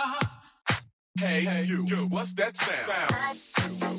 Uh huh. Hey, hey, you, you, what's that sound? sound.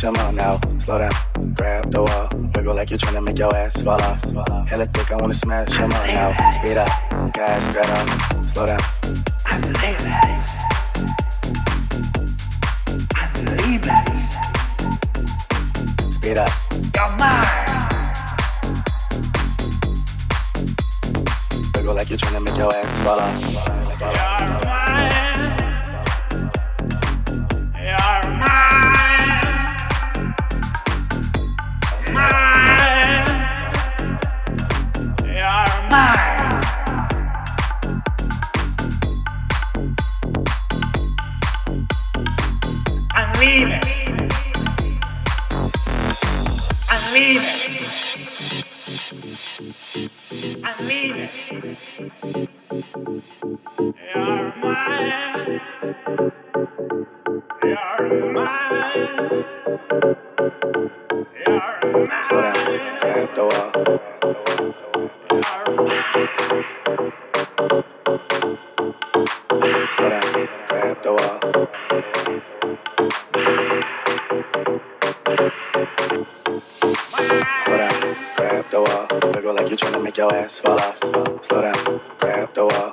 Come on now, slow down, grab the wall, wiggle like you're trying to make your ass fall off. Hella thick, I wanna smash. Come on now, speed up, gas pedal, slow down. I believe it. I believe it. Speed up. You're mine. Wiggle like you're trying to make your ass fall off. You're mine. Slow down, grab the wall.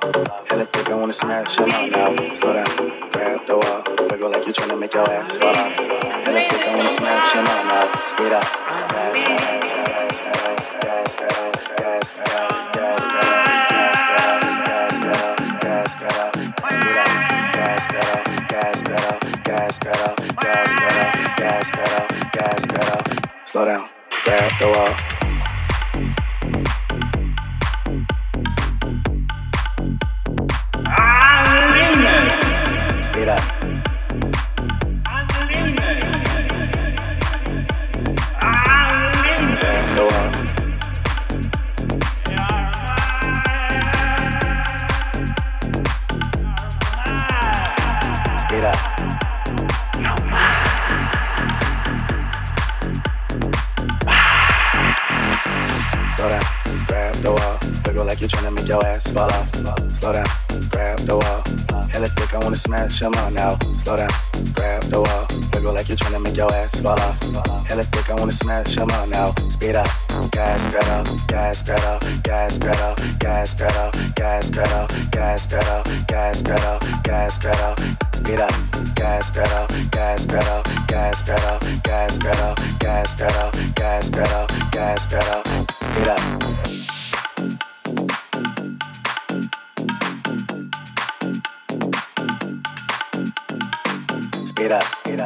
Ass fall off. Slow down, grab the wall. Hella thick, I wanna smash them all now. Slow down, grab the wall. Wiggle like you're trying to make your ass fall off. Hella thick, I wanna smash them all now. Speed up, gas pedal, gas pedal, gas pedal, gas pedal, gas pedal, gas pedal, gas pedal, gas pedal. Speed up, gas pedal, gas pedal, gas pedal, gas pedal, gas pedal, gas pedal, gas pedal. Speed up. Era, era.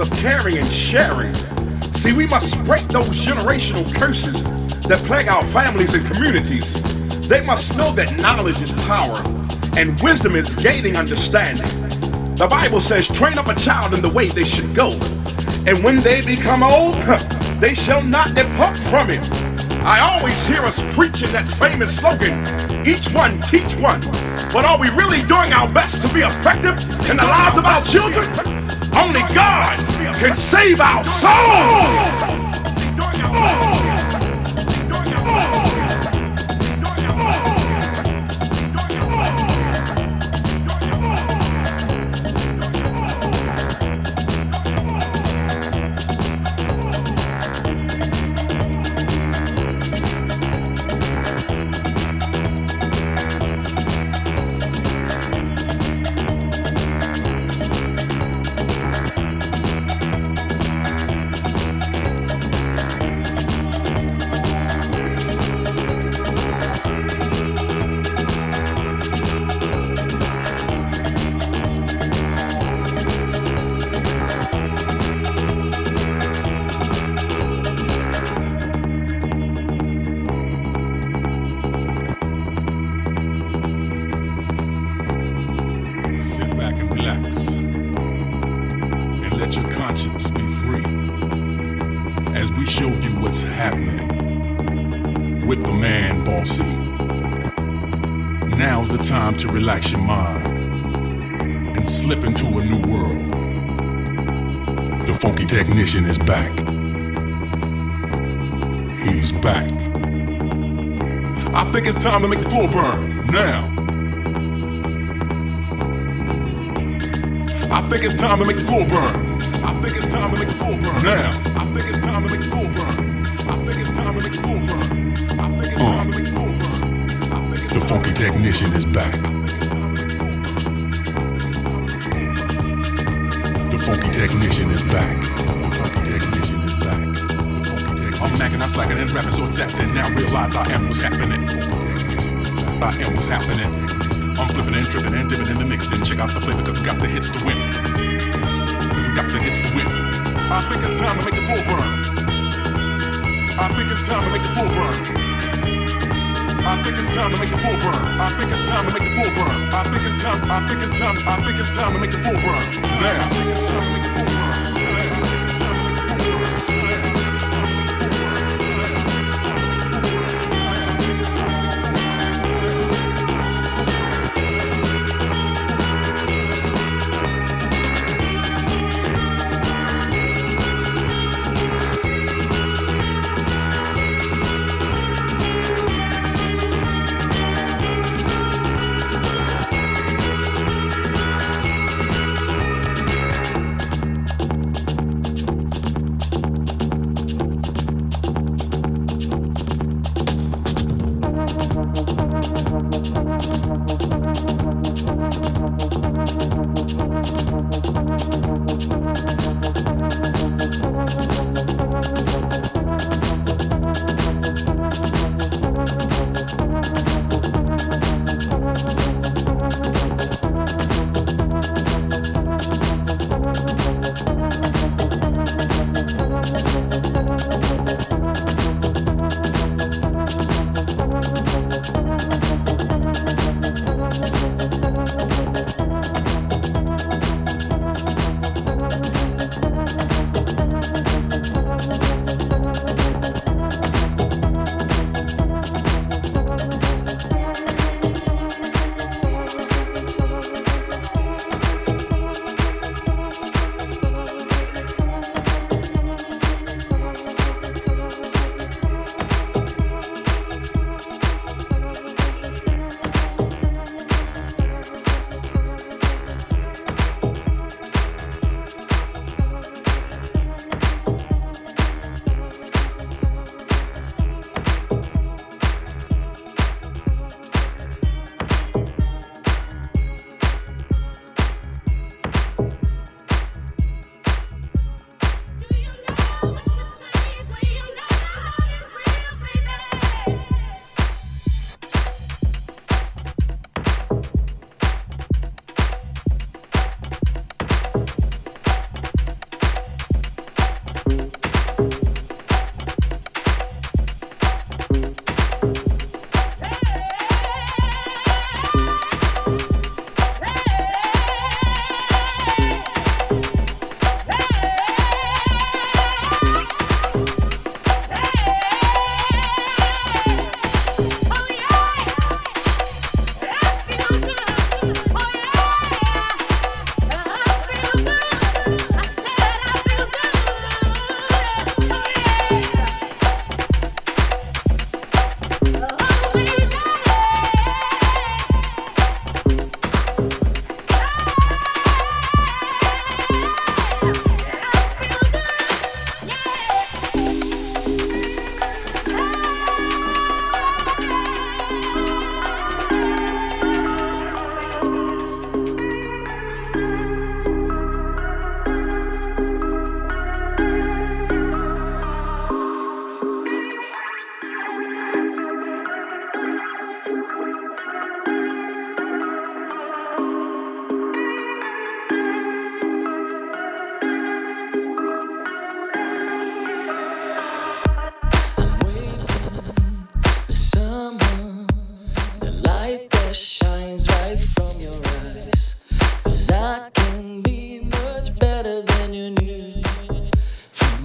of caring and sharing. See, we must break those generational curses that plague our families and communities. They must know that knowledge is power and wisdom is gaining understanding. The Bible says, train up a child in the way they should go, and when they become old, they shall not depart from it. I always hear us preaching that famous slogan, each one teach one. But are we really doing our best to be effective in the lives of our children? Only God can save our souls. by and what's happening. I'm flipping and tripping and dipping in the mixing. Check out the flavor because we got the hits to win. Cause we got the hits to win. I think it's time to make the full burn. I think it's time to make the full burn. I think it's time to make the full burn. I think it's time to make the full burn. I think it's time. I think it's time. I think it's time to make the full burn. Now. I think it's time to make the full burn.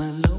alone.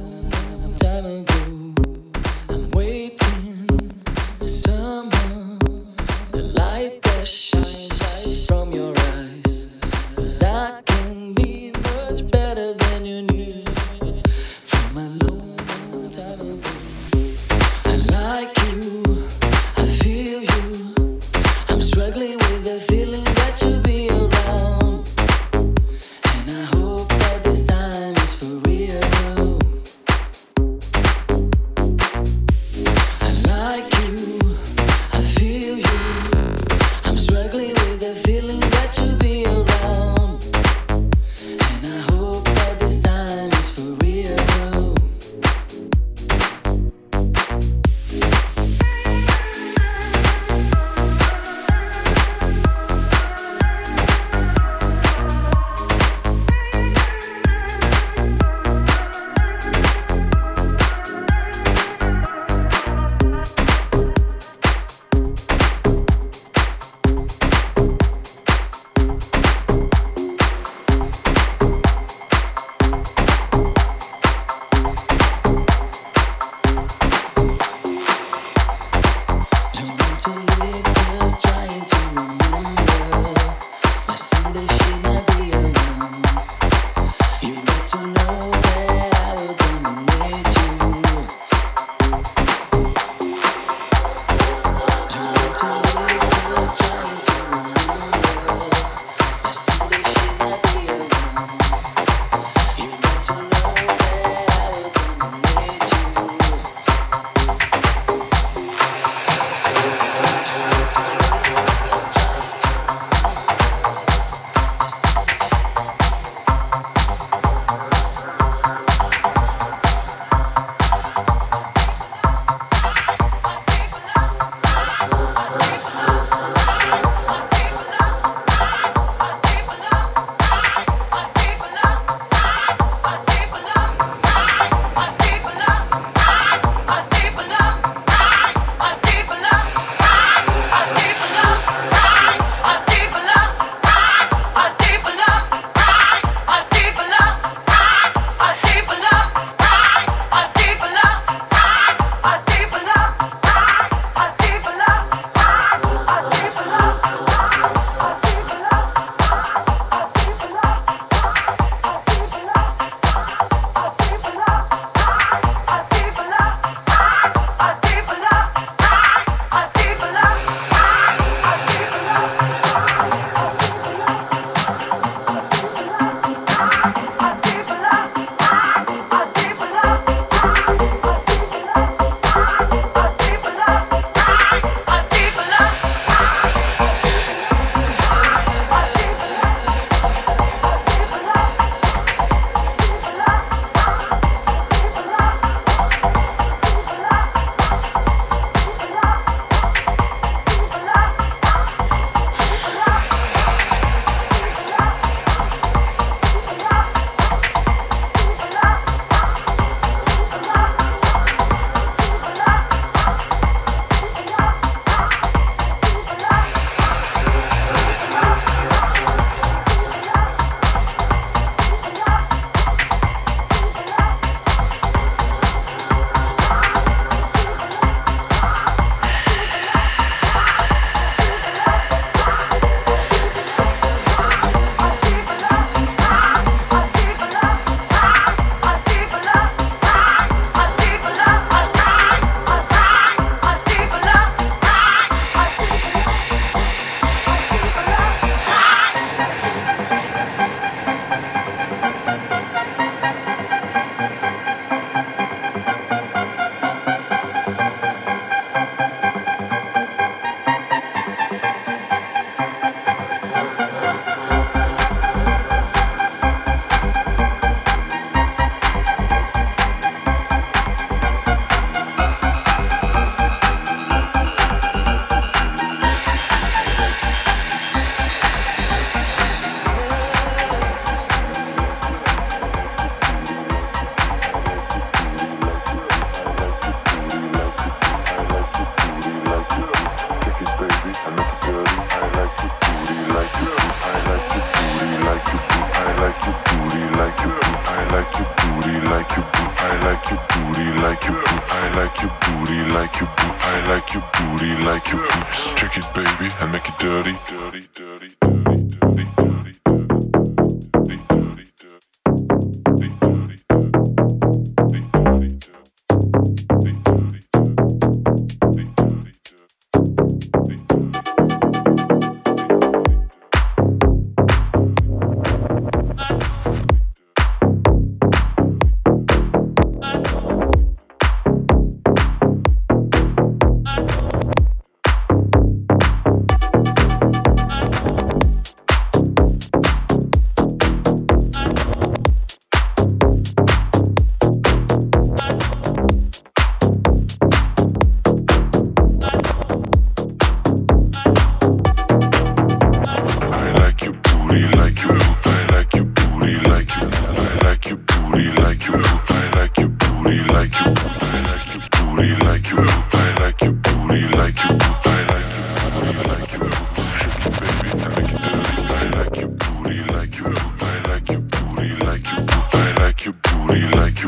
Give it up,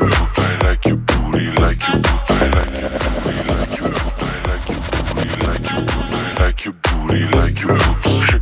you don't set.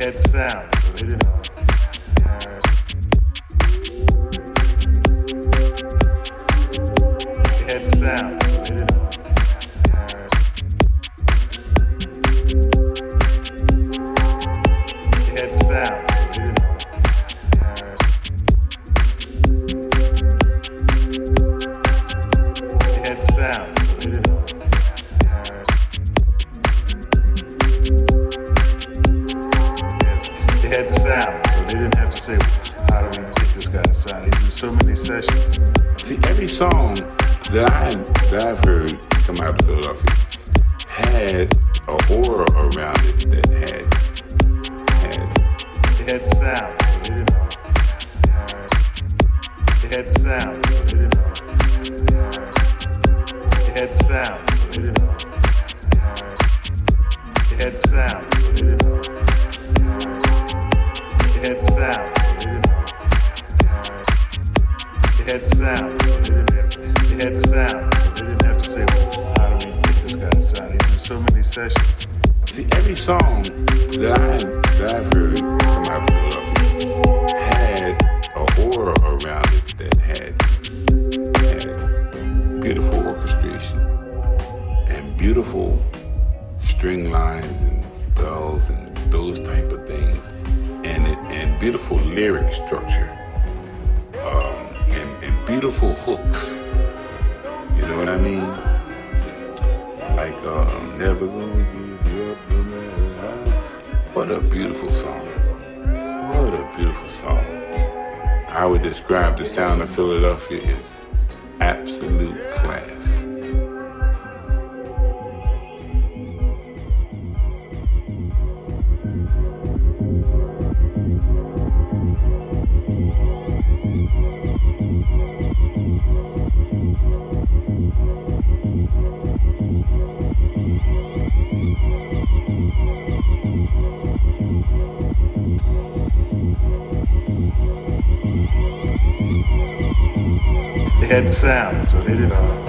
Had sound, so they didn't know.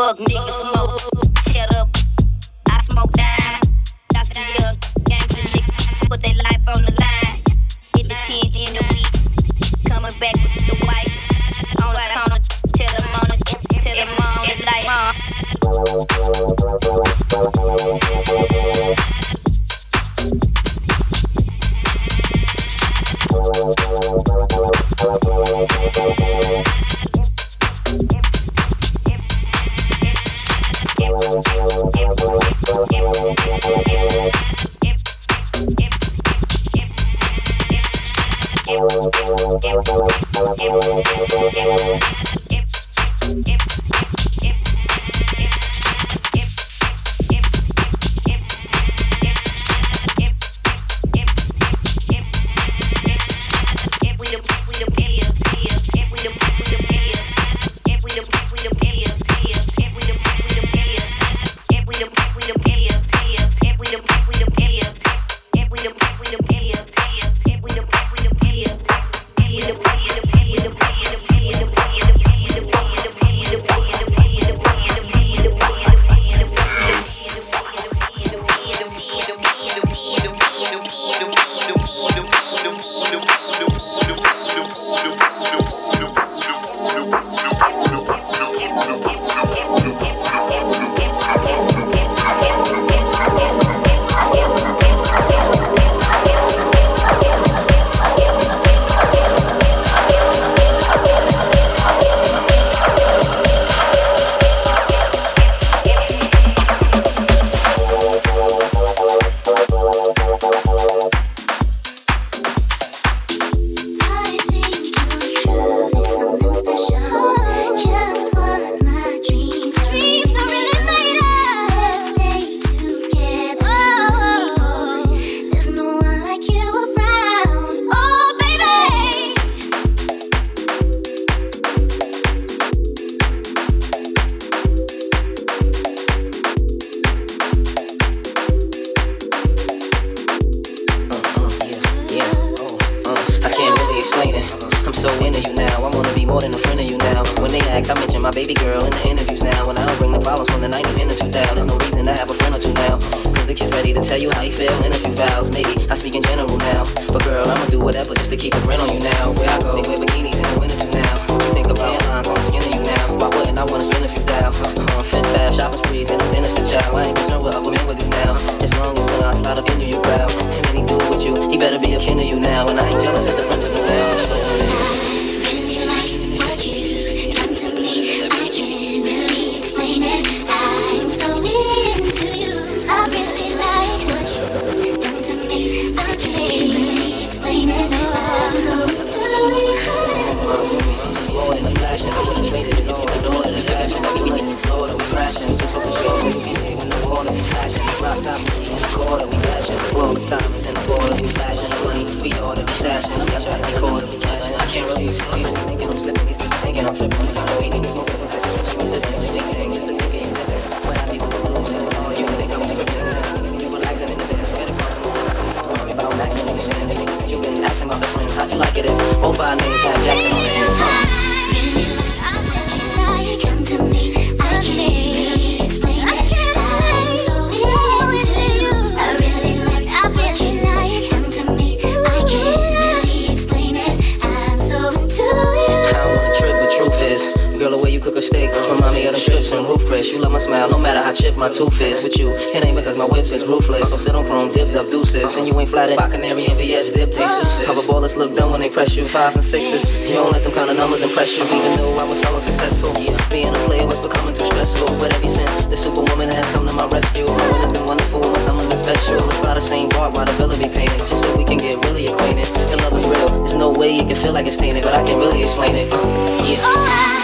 I when they press you. Fives and sixes. You don't let them kind of numbers impress you. Even though I was so successful. Yeah, being a player was becoming too stressful. But every since the superwoman has come to my rescue. My winter's been wonderful, my summer's been special. Let's fly the same bar while the villa be painted. Just so we can get really acquainted. The love is real. There's no way you can feel like it's tainted, but I can really explain it. Uh, yeah.